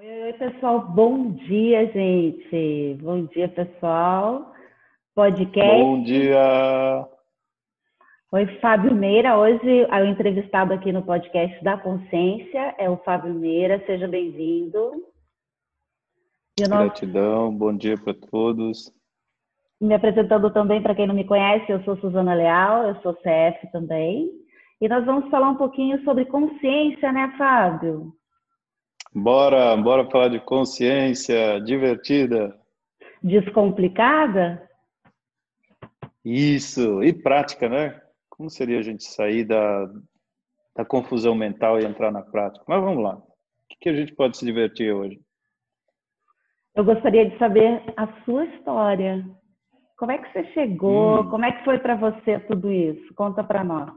Oi, oi, pessoal. Bom dia, gente. Bom dia, pessoal. Podcast. Bom dia. Oi, Fábio Meira. Hoje o entrevistado aqui no podcast da Consciência é o Fábio Meira. Seja bem-vindo. Gratidão. Bom dia para todos. Me apresentando também para quem não me conhece, eu sou Suzana Leal, eu sou CF também. E nós vamos falar um pouquinho sobre consciência, né, Fábio? Bora, bora falar de consciência divertida. Descomplicada? Isso, e prática, né? Como seria a gente sair da, da confusão mental e entrar na prática? Mas vamos lá. O que a gente pode se divertir hoje? Eu gostaria de saber a sua história. Como é que você chegou? Hum. Como é que foi para você tudo isso? Conta para nós.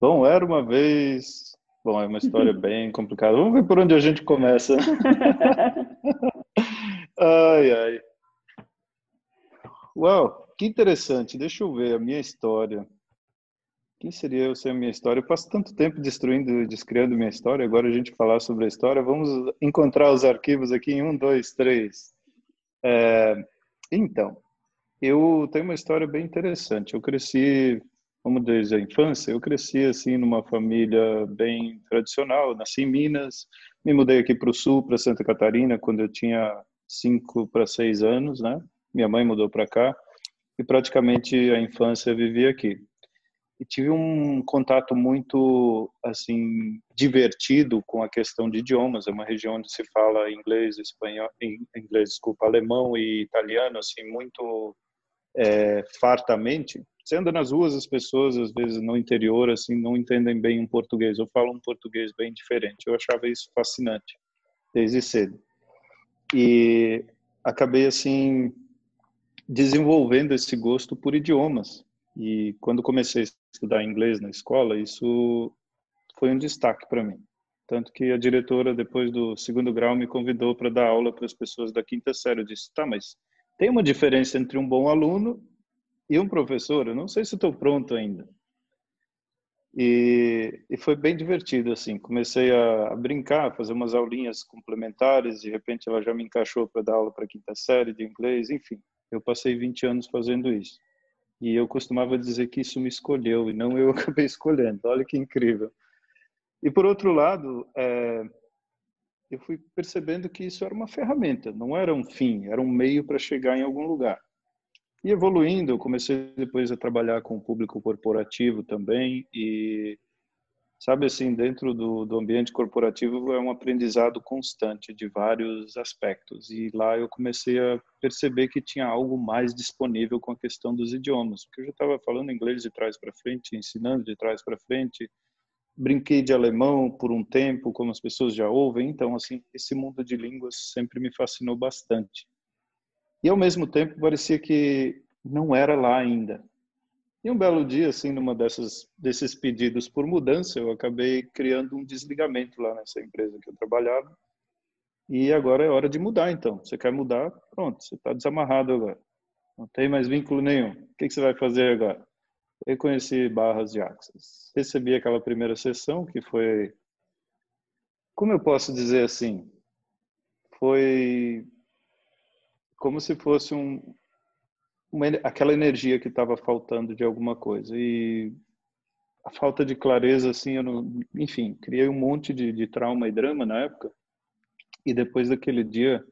Bom, era uma vez Bom, é uma história bem complicada. Vamos ver por onde a gente começa. ai, ai. Uau, que interessante. Deixa eu ver a minha história. Quem seria eu sem a minha história? Eu passo tanto tempo destruindo e descriando minha história. Agora a gente falar sobre a história. Vamos encontrar os arquivos aqui em um, dois, três. É, então, eu tenho uma história bem interessante. Eu cresci como desde a infância, eu cresci assim numa família bem tradicional. Nasci em Minas, me mudei aqui para o sul, para Santa Catarina, quando eu tinha cinco para seis anos, né? Minha mãe mudou para cá e praticamente a infância vivi aqui. E tive um contato muito assim divertido com a questão de idiomas. É uma região onde se fala inglês, espanhol, inglês, desculpa, alemão e italiano assim muito é, fartamente. Você anda nas ruas, as pessoas, às vezes, no interior, assim, não entendem bem um português, ou falam um português bem diferente. Eu achava isso fascinante, desde cedo. E acabei, assim, desenvolvendo esse gosto por idiomas. E quando comecei a estudar inglês na escola, isso foi um destaque para mim. Tanto que a diretora, depois do segundo grau, me convidou para dar aula para as pessoas da quinta série. Eu disse, tá, mas tem uma diferença entre um bom aluno e um professor, eu não sei se estou pronto ainda. E, e, foi bem divertido, assim. Comecei a, a, brincar, fazer umas aulinhas complementares, de repente ela já me encaixou para dar aula para quinta série de inglês, enfim. Eu passei 20 anos fazendo isso. E eu costumava dizer que isso me escolheu, e não eu acabei escolhendo. Olha que incrível. E por outro lado, é, eu fui percebendo que isso era uma ferramenta, não era um fim, era um meio para chegar em algum lugar. E evoluindo, eu comecei depois a trabalhar com o público corporativo também e sabe assim, dentro do, do ambiente corporativo é um aprendizado constante de vários aspectos. E lá eu comecei a perceber que tinha algo mais disponível com a questão dos idiomas, porque eu já estava falando inglês de trás para frente, ensinando de trás para frente, brinquei de alemão por um tempo, como as pessoas já ouvem, então assim, esse mundo de línguas sempre me fascinou bastante. E ao mesmo tempo parecia que não era lá ainda. E um belo dia, assim, numa dessas desses pedidos por mudança, eu acabei criando um desligamento lá nessa empresa que eu trabalhava. E agora é hora de mudar, então. Você quer mudar? Pronto, você está desamarrado agora. Não tem mais vínculo nenhum. O que, que você vai fazer agora? Eu conheci Barras de Axis. Recebi aquela primeira sessão que foi, como eu posso dizer assim, foi como se fosse um, uma, aquela energia que estava faltando de alguma coisa. E a falta de clareza assim não, enfim criei um monte de, de trauma e drama na época. E depois daquele dia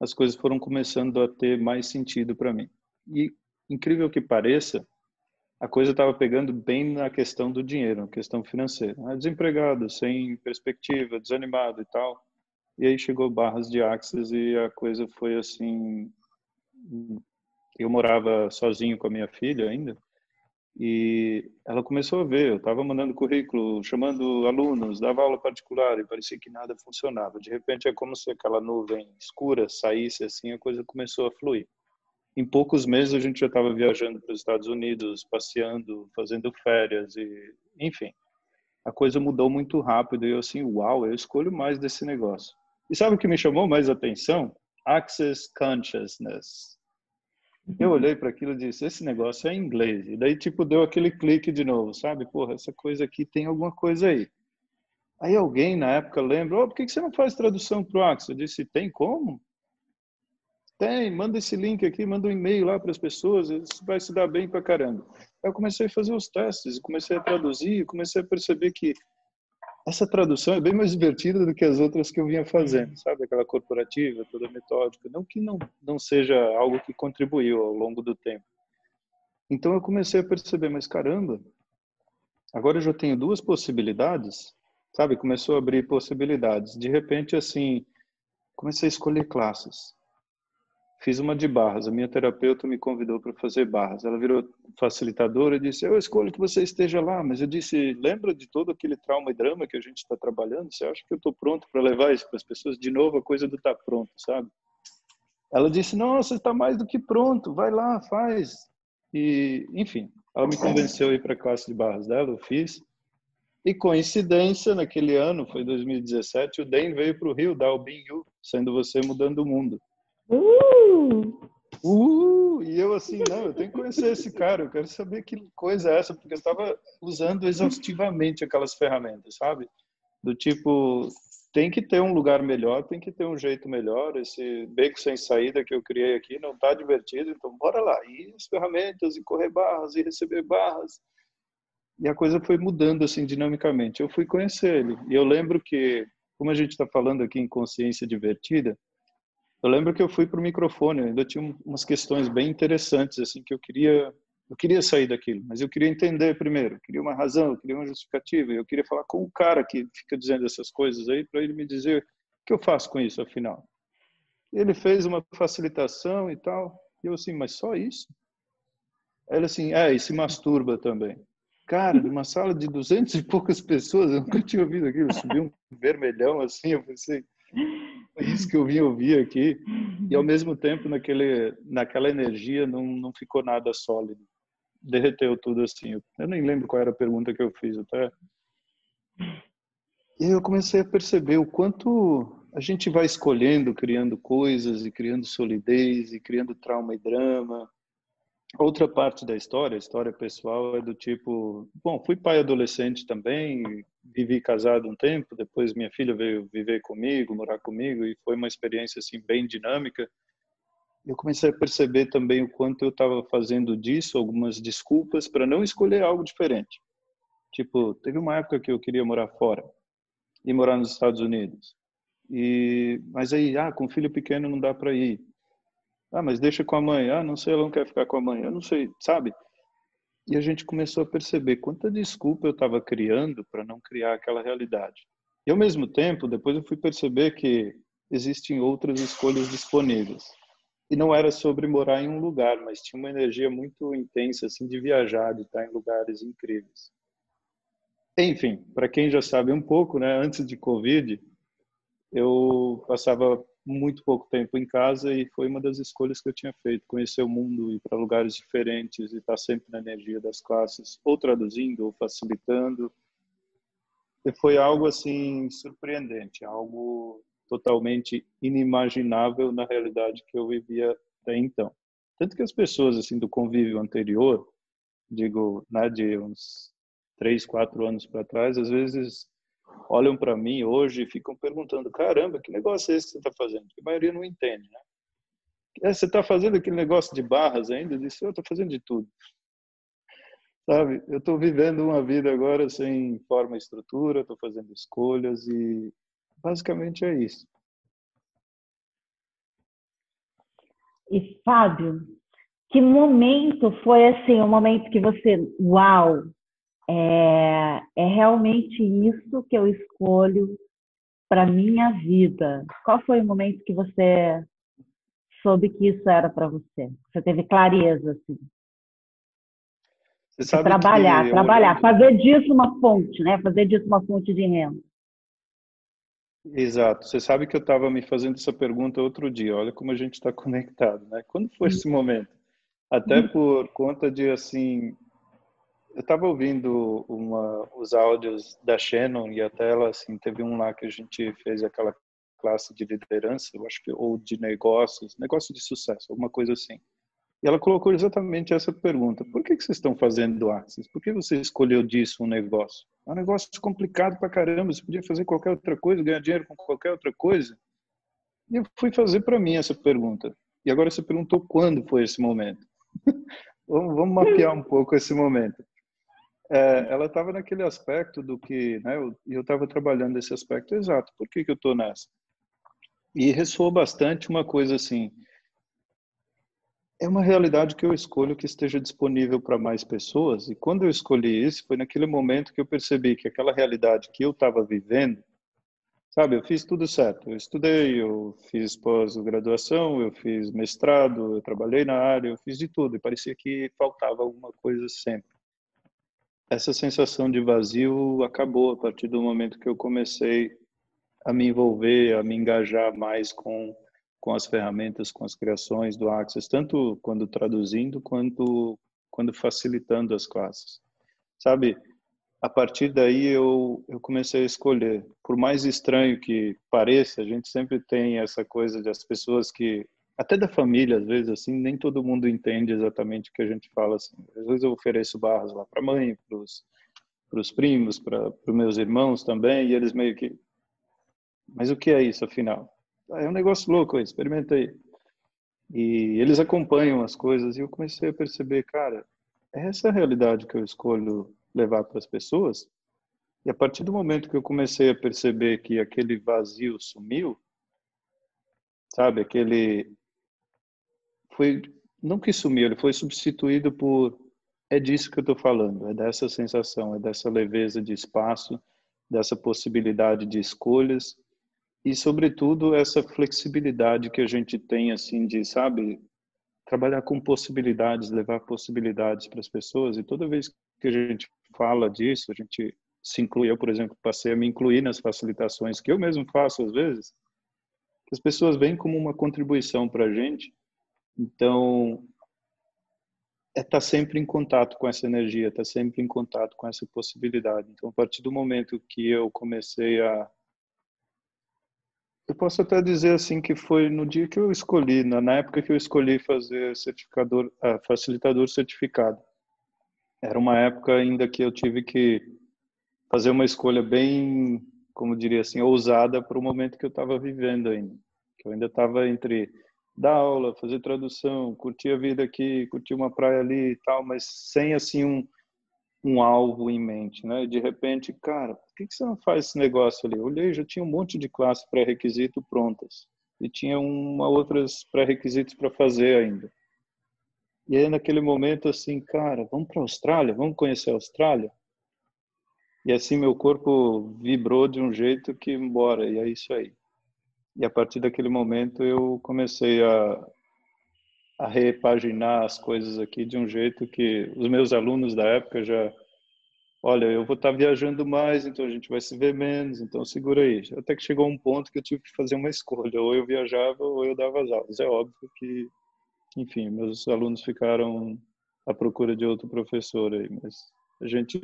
as coisas foram começando a ter mais sentido para mim. E incrível que pareça a coisa estava pegando bem na questão do dinheiro, na questão financeira. Desempregado, sem perspectiva, desanimado e tal. E aí chegou barras de Axis e a coisa foi assim. Eu morava sozinho com a minha filha ainda e ela começou a ver. Eu estava mandando currículo, chamando alunos, dava aula particular e parecia que nada funcionava. De repente é como se aquela nuvem escura saísse assim, a coisa começou a fluir. Em poucos meses a gente já estava viajando para os Estados Unidos, passeando, fazendo férias e, enfim, a coisa mudou muito rápido e eu assim, uau, eu escolho mais desse negócio. E sabe o que me chamou mais atenção? Access Consciousness. Eu olhei para aquilo e disse, esse negócio é inglês. E daí, tipo, deu aquele clique de novo, sabe? Porra, essa coisa aqui tem alguma coisa aí. Aí alguém na época lembra, oh, por que você não faz tradução para o Axis? Eu disse, tem como? Tem, manda esse link aqui, manda um e-mail lá para as pessoas, isso vai se dar bem para caramba. Eu comecei a fazer os testes, comecei a traduzir, comecei a perceber que essa tradução é bem mais divertida do que as outras que eu vinha fazendo, sabe? Aquela corporativa, toda metódica. Não que não, não seja algo que contribuiu ao longo do tempo. Então eu comecei a perceber, mas caramba, agora eu já tenho duas possibilidades, sabe? Começou a abrir possibilidades. De repente, assim, comecei a escolher classes fiz uma de barras. A minha terapeuta me convidou para fazer barras. Ela virou facilitadora e disse: Eu escolho que você esteja lá. Mas eu disse: Lembra de todo aquele trauma e drama que a gente está trabalhando? Você acha que eu estou pronto para levar isso para as pessoas? De novo, a coisa do estar tá pronto, sabe? Ela disse: Nossa, está mais do que pronto. Vai lá, faz. E, enfim, ela me convenceu a ir para a classe de barras dela. Eu fiz. E coincidência, naquele ano, foi 2017, o Den veio para o Rio dar o Binhu, sendo você mudando o mundo. Uh! Uh! E eu assim, não, eu tenho que conhecer esse cara, eu quero saber que coisa é essa, porque eu estava usando exaustivamente aquelas ferramentas, sabe? Do tipo, tem que ter um lugar melhor, tem que ter um jeito melhor. Esse beco sem saída que eu criei aqui não está divertido, então bora lá. E as ferramentas, e correr barras, e receber barras. E a coisa foi mudando assim dinamicamente. Eu fui conhecer ele. E eu lembro que, como a gente está falando aqui em consciência divertida, eu lembro que eu fui para o microfone, ainda tinha umas questões bem interessantes assim que eu queria, eu queria sair daquilo, mas eu queria entender primeiro, eu queria uma razão, eu queria uma justificativa, eu queria falar com o cara que fica dizendo essas coisas aí para ele me dizer o que eu faço com isso afinal. Ele fez uma facilitação e tal, e eu assim, mas só isso? Ele assim, é, e se masturba também. Cara, numa sala de duzentos e poucas pessoas, eu nunca tinha ouvido aquilo, subiu um vermelhão assim, eu pensei, isso que eu vim ouvir aqui. E ao mesmo tempo, naquele, naquela energia, não, não ficou nada sólido. Derreteu tudo assim. Eu nem lembro qual era a pergunta que eu fiz até. E eu comecei a perceber o quanto a gente vai escolhendo, criando coisas e criando solidez e criando trauma e drama Outra parte da história, a história pessoal, é do tipo: bom, fui pai adolescente também, vivi casado um tempo, depois minha filha veio viver comigo, morar comigo, e foi uma experiência assim bem dinâmica. Eu comecei a perceber também o quanto eu estava fazendo disso algumas desculpas para não escolher algo diferente. Tipo, teve uma época que eu queria morar fora e morar nos Estados Unidos. E mas aí, ah, com filho pequeno não dá para ir. Ah, mas deixa com a mãe. Ah, não sei, ela não quer ficar com a mãe. Eu não sei, sabe? E a gente começou a perceber quanta desculpa eu estava criando para não criar aquela realidade. E ao mesmo tempo, depois eu fui perceber que existem outras escolhas disponíveis. E não era sobre morar em um lugar, mas tinha uma energia muito intensa assim de viajar, de estar em lugares incríveis. Enfim, para quem já sabe um pouco, né, antes de Covid, eu passava muito pouco tempo em casa e foi uma das escolhas que eu tinha feito, conhecer o mundo, ir para lugares diferentes e estar sempre na energia das classes, ou traduzindo ou facilitando. E foi algo assim surpreendente, algo totalmente inimaginável na realidade que eu vivia até então. Tanto que as pessoas assim do convívio anterior, digo, né, de uns três, quatro anos para trás, às vezes olham para mim hoje e ficam perguntando: caramba, que negócio é esse que você está fazendo? Porque a maioria não entende, né? É, você está fazendo aquele negócio de barras ainda? Eu disse: eu estou fazendo de tudo. Sabe? Eu estou vivendo uma vida agora sem forma e estrutura, estou fazendo escolhas e basicamente é isso. E Fábio, que momento foi assim, o um momento que você, uau, é, é realmente isso que eu escolho para minha vida. Qual foi o momento que você soube que isso era para você? Você teve clareza, assim? Você sabe trabalhar, trabalhar, fazer disso uma fonte, né? Fazer disso uma fonte de renda. Exato. Você sabe que eu estava me fazendo essa pergunta outro dia. Olha como a gente está conectado, né? Quando foi esse momento? Até por conta de assim eu estava ouvindo uma, os áudios da Shannon e até ela assim teve um lá que a gente fez aquela classe de liderança, eu acho que ou de negócios, negócio de sucesso, alguma coisa assim. E ela colocou exatamente essa pergunta: por que, que vocês estão fazendo Axis? Por que você escolheu disso um negócio? É um negócio complicado pra caramba. Você podia fazer qualquer outra coisa, ganhar dinheiro com qualquer outra coisa. E eu fui fazer para mim essa pergunta. E agora você perguntou quando foi esse momento. vamos, vamos mapear um pouco esse momento. É, ela estava naquele aspecto do que, né, eu estava trabalhando esse aspecto exato. Por que, que eu estou nessa? E ressoou bastante uma coisa assim, é uma realidade que eu escolho que esteja disponível para mais pessoas. E quando eu escolhi isso, foi naquele momento que eu percebi que aquela realidade que eu estava vivendo, sabe, eu fiz tudo certo. Eu estudei, eu fiz pós-graduação, eu fiz mestrado, eu trabalhei na área, eu fiz de tudo. E parecia que faltava alguma coisa sempre. Essa sensação de vazio acabou a partir do momento que eu comecei a me envolver, a me engajar mais com com as ferramentas, com as criações do Access, tanto quando traduzindo quanto quando facilitando as classes. Sabe, a partir daí eu, eu comecei a escolher. Por mais estranho que pareça, a gente sempre tem essa coisa de as pessoas que, até da família, às vezes, assim, nem todo mundo entende exatamente o que a gente fala. Assim. Às vezes eu ofereço barras lá para a mãe, para os primos, para os meus irmãos também, e eles meio que. Mas o que é isso, afinal? é um negócio louco, experimenta aí. E eles acompanham as coisas e eu comecei a perceber, cara, essa é a realidade que eu escolho levar para as pessoas. E a partir do momento que eu comecei a perceber que aquele vazio sumiu, sabe, aquele foi não que sumiu, ele foi substituído por é disso que eu estou falando, é dessa sensação, é dessa leveza de espaço, dessa possibilidade de escolhas e sobretudo essa flexibilidade que a gente tem assim de sabe trabalhar com possibilidades levar possibilidades para as pessoas e toda vez que a gente fala disso a gente se inclui eu por exemplo passei a me incluir nas facilitações que eu mesmo faço às vezes as pessoas veem como uma contribuição para a gente então é estar tá sempre em contato com essa energia, estar tá sempre em contato com essa possibilidade. Então, a partir do momento que eu comecei a eu posso até dizer assim que foi no dia que eu escolhi, na época que eu escolhi fazer certificador, uh, facilitador certificado. Era uma época ainda que eu tive que fazer uma escolha bem, como diria assim, ousada para o momento que eu estava vivendo ainda. Que eu ainda estava entre dar aula, fazer tradução, curtir a vida aqui, curtir uma praia ali e tal, mas sem assim um um alvo em mente, né? De repente, cara, por que, você não faz esse negócio ali? Eu olhei, já tinha um monte de classe pré-requisito prontas e tinha uma outras pré-requisitos para fazer ainda. E aí naquele momento assim, cara, vamos para a Austrália, vamos conhecer a Austrália. E assim meu corpo vibrou de um jeito que embora e é isso aí. E a partir daquele momento eu comecei a a repaginar as coisas aqui de um jeito que os meus alunos da época já olha, eu vou estar viajando mais, então a gente vai se ver menos, então segura aí. Até que chegou um ponto que eu tive que fazer uma escolha, ou eu viajava ou eu dava as aulas. É óbvio que, enfim, meus alunos ficaram à procura de outro professor aí, mas a gente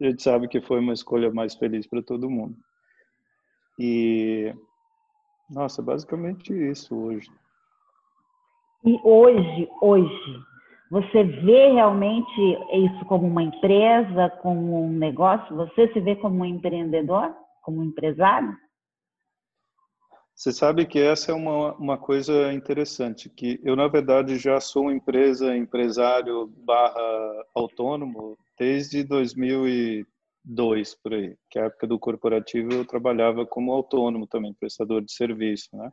a gente sabe que foi uma escolha mais feliz para todo mundo. E nossa, basicamente isso hoje. E hoje, hoje, você vê realmente isso como uma empresa, como um negócio? Você se vê como um empreendedor, como um empresário? Você sabe que essa é uma, uma coisa interessante, que eu, na verdade, já sou empresa, empresário barra autônomo desde 2002, por aí, que é a época do corporativo eu trabalhava como autônomo também, prestador de serviço, né?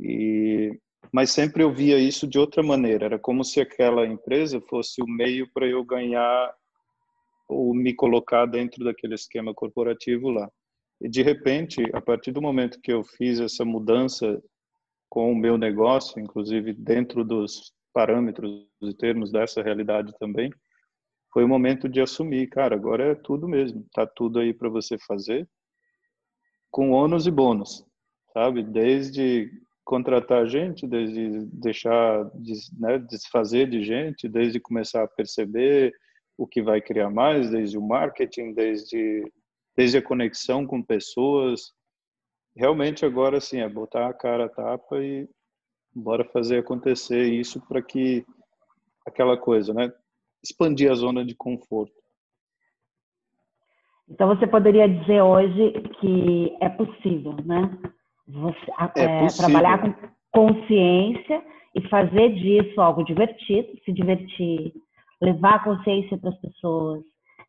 E mas sempre eu via isso de outra maneira. Era como se aquela empresa fosse o meio para eu ganhar ou me colocar dentro daquele esquema corporativo lá. E de repente, a partir do momento que eu fiz essa mudança com o meu negócio, inclusive dentro dos parâmetros e termos dessa realidade também, foi o momento de assumir, cara, agora é tudo mesmo, tá tudo aí para você fazer, com ônus e bônus, sabe? Desde contratar gente, desde deixar, né, desfazer de gente, desde começar a perceber o que vai criar mais, desde o marketing, desde, desde a conexão com pessoas. Realmente agora sim é botar a cara a tapa e Bora fazer acontecer isso para que aquela coisa, né? Expandir a zona de conforto. Então você poderia dizer hoje que é possível, né? Você, é é, possível. Trabalhar com consciência e fazer disso algo divertido, se divertir, levar a consciência para as pessoas,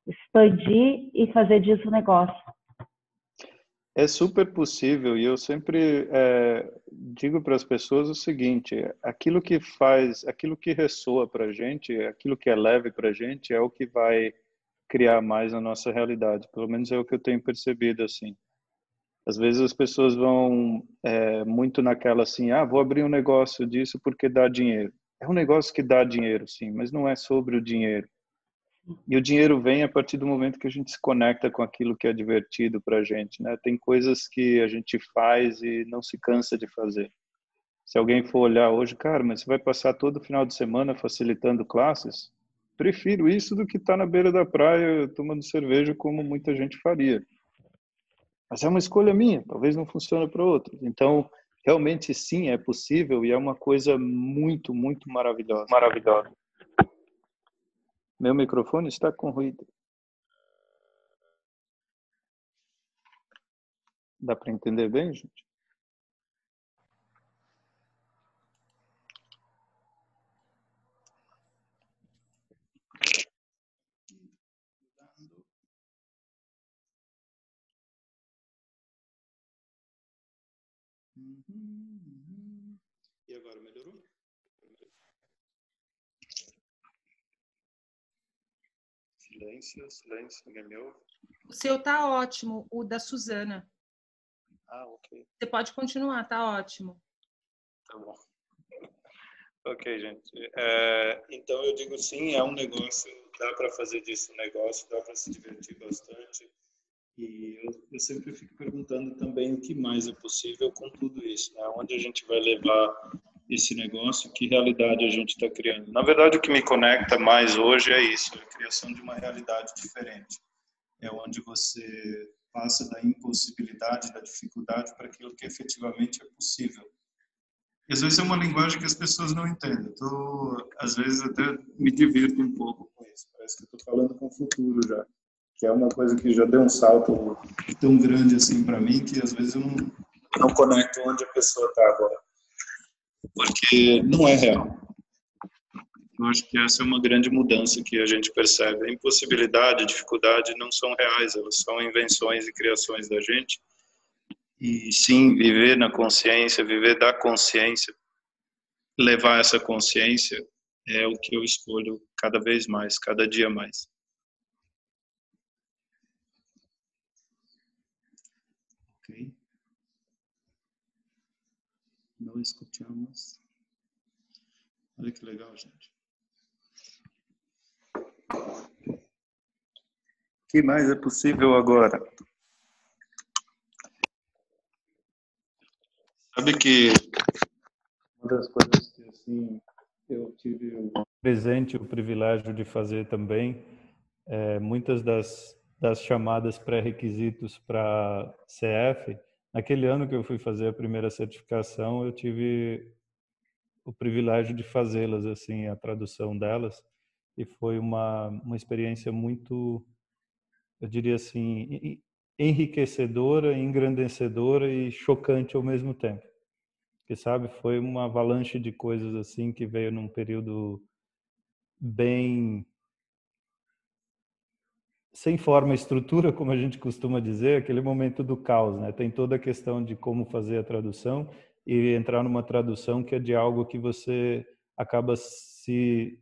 expandir e fazer disso um negócio. É super possível e eu sempre é, digo para as pessoas o seguinte: aquilo que faz, aquilo que ressoa para a gente, aquilo que é leve para a gente é o que vai criar mais na nossa realidade. Pelo menos é o que eu tenho percebido assim. Às vezes as pessoas vão é, muito naquela assim, ah, vou abrir um negócio disso porque dá dinheiro. É um negócio que dá dinheiro, sim, mas não é sobre o dinheiro. E o dinheiro vem a partir do momento que a gente se conecta com aquilo que é divertido para a gente, né? Tem coisas que a gente faz e não se cansa de fazer. Se alguém for olhar hoje, cara, mas você vai passar todo final de semana facilitando classes? Prefiro isso do que estar tá na beira da praia tomando cerveja como muita gente faria. Mas é uma escolha minha, talvez não funcione para outros. Então, realmente sim, é possível e é uma coisa muito, muito maravilhosa. Maravilhosa. Meu microfone está com ruído. Dá para entender bem, gente? E agora melhorou? Silêncio, silêncio, ninguém me ouve? O seu tá ótimo, o da Suzana. Ah, ok. Você pode continuar, tá ótimo. Tá bom. Ok, gente. É, então eu digo sim, é um negócio, dá para fazer disso um negócio, dá para se divertir bastante. E eu, eu, sempre fico perguntando também o que mais é possível com tudo isso, né? Onde a gente vai levar esse negócio, que realidade a gente está criando. Na verdade, o que me conecta mais hoje é isso, é a criação de uma realidade diferente. É onde você passa da impossibilidade, da dificuldade para aquilo que efetivamente é possível. E às vezes é uma linguagem que as pessoas não entendem. Então, às vezes até me divirto um pouco com isso. Parece que estou falando com o futuro já que é uma coisa que já deu um salto tão grande assim para mim que às vezes eu não, não conecto onde a pessoa está agora, porque não é real. Eu acho que essa é uma grande mudança que a gente percebe. A impossibilidade, a dificuldade não são reais, elas são invenções e criações da gente. E sim, viver na consciência, viver da consciência, levar essa consciência é o que eu escolho cada vez mais, cada dia mais. Não escutamos. Olha que legal, gente. O que mais é possível agora? Sabe que uma das coisas que assim eu tive o presente, o privilégio de fazer também, é, muitas das, das chamadas pré-requisitos para CF Naquele ano que eu fui fazer a primeira certificação, eu tive o privilégio de fazê-las, assim, a tradução delas, e foi uma, uma experiência muito, eu diria assim, enriquecedora, engrandecedora e chocante ao mesmo tempo. Que sabe, foi uma avalanche de coisas assim que veio num período bem sem forma e estrutura, como a gente costuma dizer, aquele momento do caos, né? Tem toda a questão de como fazer a tradução e entrar numa tradução que é de algo que você acaba se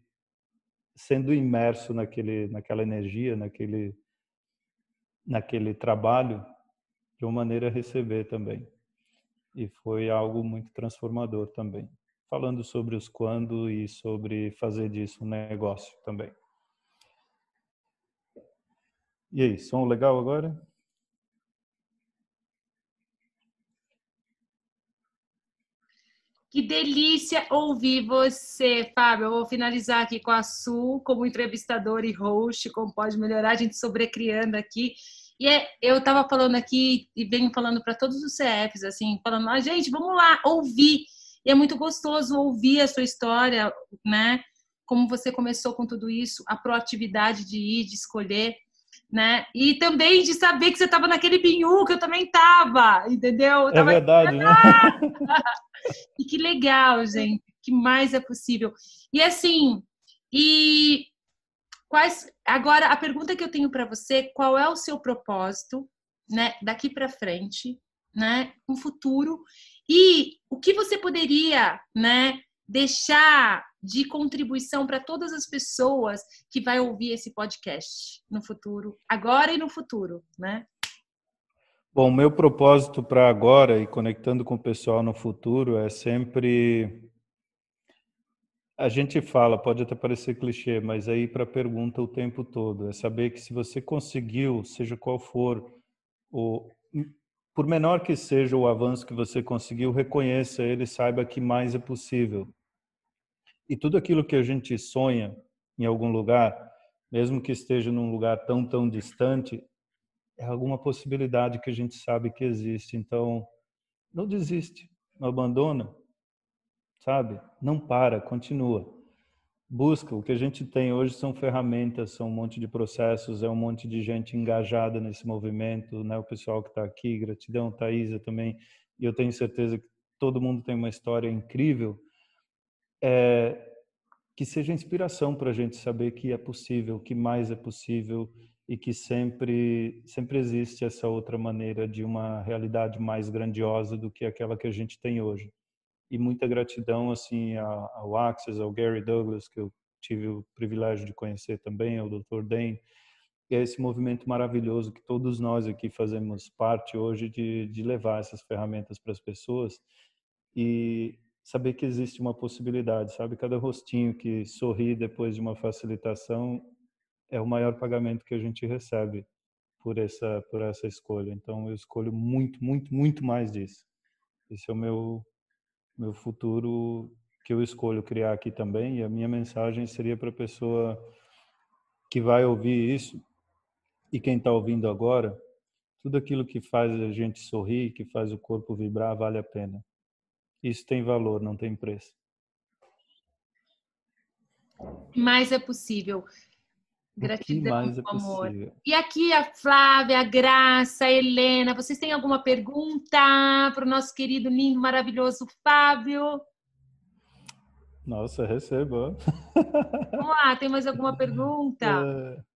sendo imerso naquele naquela energia, naquele naquele trabalho de uma maneira a receber também. E foi algo muito transformador também. Falando sobre os quando e sobre fazer disso um negócio também. E aí, som legal agora? Que delícia ouvir você, Fábio. Eu vou finalizar aqui com a Su, como entrevistador e host, como pode melhorar, a gente sobrecriando aqui. E é, eu estava falando aqui e venho falando para todos os CFs, assim, falando, ah, gente, vamos lá, ouvir. E é muito gostoso ouvir a sua história, né? Como você começou com tudo isso, a proatividade de ir, de escolher, né? E também de saber que você estava naquele binhu que eu também estava, entendeu? É verdade, né? e que legal, gente. Que mais é possível? E assim, e quais agora a pergunta que eu tenho para você, qual é o seu propósito, né, daqui para frente, né, no futuro? E o que você poderia, né, deixar de contribuição para todas as pessoas que vai ouvir esse podcast no futuro, agora e no futuro, né? Bom, meu propósito para agora e conectando com o pessoal no futuro é sempre a gente fala, pode até parecer clichê, mas aí para a pergunta o tempo todo é saber que se você conseguiu, seja qual for o por menor que seja o avanço que você conseguiu, reconheça ele, saiba que mais é possível. E tudo aquilo que a gente sonha em algum lugar, mesmo que esteja num lugar tão tão distante, é alguma possibilidade que a gente sabe que existe. Então, não desiste, não abandona, sabe? Não para, continua. Busca. O que a gente tem hoje são ferramentas, são um monte de processos, é um monte de gente engajada nesse movimento, né? O pessoal que está aqui, gratidão, Thaisa também. E eu tenho certeza que todo mundo tem uma história incrível. É, que seja inspiração para a gente saber que é possível, que mais é possível e que sempre sempre existe essa outra maneira de uma realidade mais grandiosa do que aquela que a gente tem hoje. E muita gratidão assim ao Access, ao Gary Douglas que eu tive o privilégio de conhecer também, ao Dr. Dane, e é esse movimento maravilhoso que todos nós aqui fazemos parte hoje de, de levar essas ferramentas para as pessoas e saber que existe uma possibilidade, sabe? Cada rostinho que sorri depois de uma facilitação é o maior pagamento que a gente recebe por essa por essa escolha. Então eu escolho muito, muito, muito mais disso. Esse é o meu meu futuro que eu escolho criar aqui também e a minha mensagem seria para a pessoa que vai ouvir isso e quem está ouvindo agora, tudo aquilo que faz a gente sorrir, que faz o corpo vibrar, vale a pena. Isso tem valor, não tem preço. Mais é possível. Gratidão, é amor. E aqui a Flávia, a Graça, a Helena, vocês têm alguma pergunta para o nosso querido, lindo, maravilhoso Fábio? Nossa, receba. Vamos lá, tem mais alguma pergunta? É...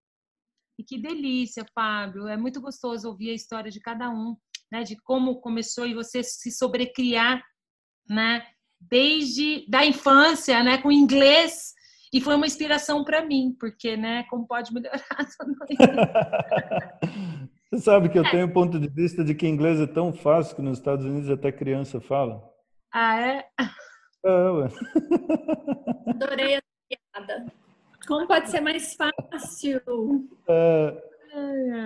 E que delícia, Fábio. É muito gostoso ouvir a história de cada um, né? De como começou e você se sobrecriar, né? Desde da infância, né? Com inglês e foi uma inspiração para mim, porque, né, como pode melhorar Você sabe que eu é. tenho um ponto de vista de que inglês é tão fácil que nos Estados Unidos até criança fala. Ah, é? É, ué. Adorei a piada. Como pode ser mais fácil? É,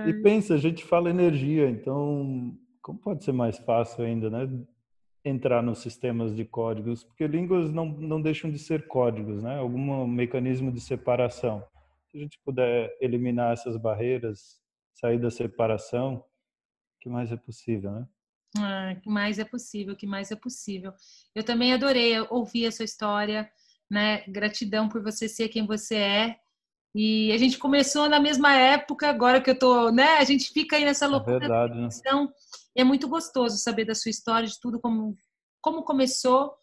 e pensa, a gente fala energia, então como pode ser mais fácil ainda, né? Entrar nos sistemas de códigos, porque línguas não, não deixam de ser códigos, né? Algum mecanismo de separação. Se a gente puder eliminar essas barreiras, sair da separação, que mais é possível, né? Ah, que mais é possível, que mais é possível. Eu também adorei ouvir a sua história, né? Gratidão por você ser quem você é. E a gente começou na mesma época, agora que eu tô, né? A gente fica aí nessa é loucura. É verdade, né? É muito gostoso saber da sua história, de tudo como, como começou,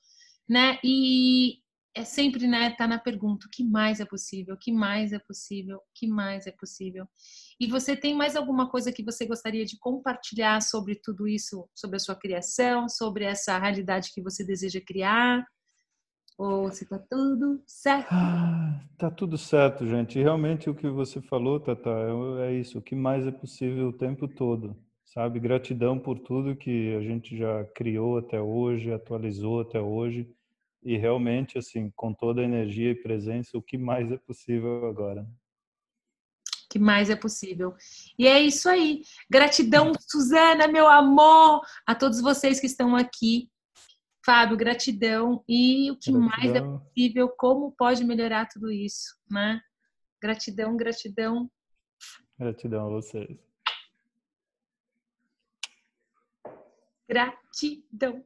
né? E é sempre, né, tá na pergunta, o que mais é possível? O que mais é possível? O que mais é possível? E você tem mais alguma coisa que você gostaria de compartilhar sobre tudo isso, sobre a sua criação, sobre essa realidade que você deseja criar? Ou se tá tudo certo? Ah, tá tudo certo, gente. E realmente o que você falou, Tata, é, é isso. O que mais é possível o tempo todo sabe? Gratidão por tudo que a gente já criou até hoje, atualizou até hoje e realmente assim, com toda a energia e presença, o que mais é possível agora. Que mais é possível. E é isso aí. Gratidão, Suzana, meu amor, a todos vocês que estão aqui. Fábio, gratidão. E o que gratidão. mais é possível, como pode melhorar tudo isso, né? Gratidão, gratidão. Gratidão a vocês. Gratidão.